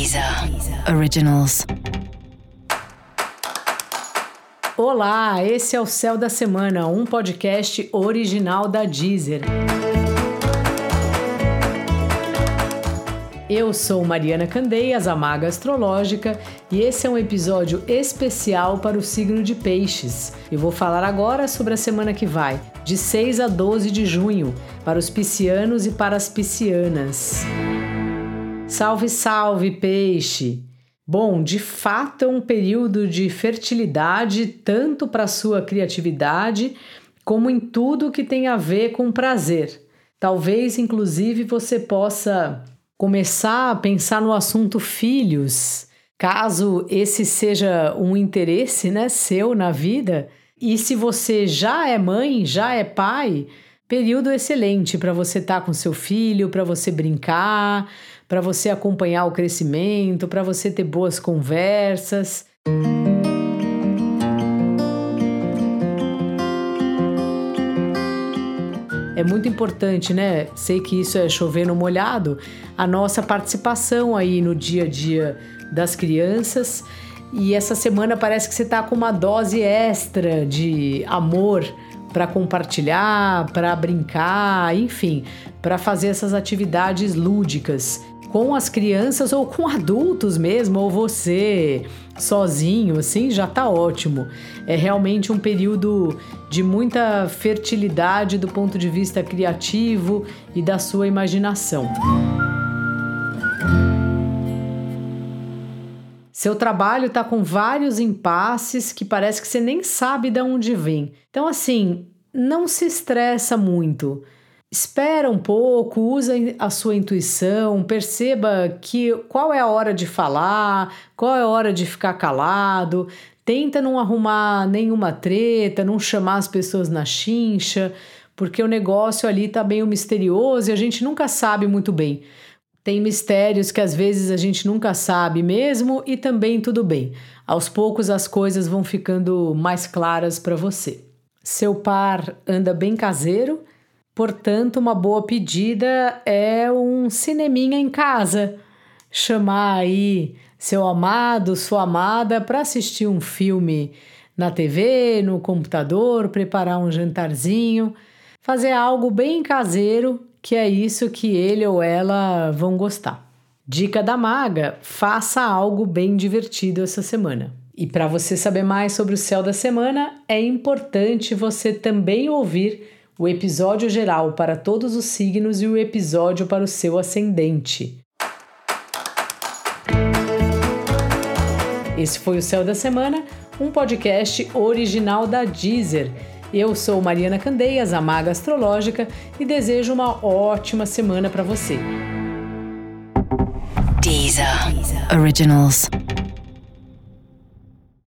Deezer Originals. Olá, esse é o Céu da Semana, um podcast original da Deezer. Eu sou Mariana Candeias, a Maga Astrológica, e esse é um episódio especial para o signo de Peixes. Eu vou falar agora sobre a semana que vai, de 6 a 12 de junho, para os piscianos e para as piscianas. Salve, salve, peixe! Bom, de fato é um período de fertilidade tanto para sua criatividade como em tudo que tem a ver com prazer. Talvez, inclusive, você possa começar a pensar no assunto filhos, caso esse seja um interesse né, seu na vida. E se você já é mãe, já é pai, período excelente para você estar tá com seu filho, para você brincar, para você acompanhar o crescimento, para você ter boas conversas. É muito importante, né? Sei que isso é chover no molhado, a nossa participação aí no dia a dia das crianças. E essa semana parece que você está com uma dose extra de amor para compartilhar, para brincar, enfim, para fazer essas atividades lúdicas com as crianças ou com adultos mesmo, ou você sozinho, assim, já tá ótimo. É realmente um período de muita fertilidade do ponto de vista criativo e da sua imaginação. Seu trabalho está com vários impasses que parece que você nem sabe de onde vem. Então, assim, não se estressa muito. Espera um pouco, usa a sua intuição, perceba que qual é a hora de falar, qual é a hora de ficar calado, tenta não arrumar nenhuma treta, não chamar as pessoas na chincha, porque o negócio ali tá meio misterioso e a gente nunca sabe muito bem. Tem mistérios que às vezes a gente nunca sabe mesmo e também tudo bem. Aos poucos as coisas vão ficando mais claras para você. Seu par anda bem caseiro Portanto, uma boa pedida é um cineminha em casa. Chamar aí seu amado, sua amada para assistir um filme na TV, no computador, preparar um jantarzinho, fazer algo bem caseiro, que é isso que ele ou ela vão gostar. Dica da maga: faça algo bem divertido essa semana. E para você saber mais sobre o céu da semana, é importante você também ouvir o episódio geral para todos os signos e o episódio para o seu ascendente. Esse foi o Céu da Semana, um podcast original da Deezer. Eu sou Mariana Candeias, a Maga Astrológica, e desejo uma ótima semana para você. Deezer. Originals.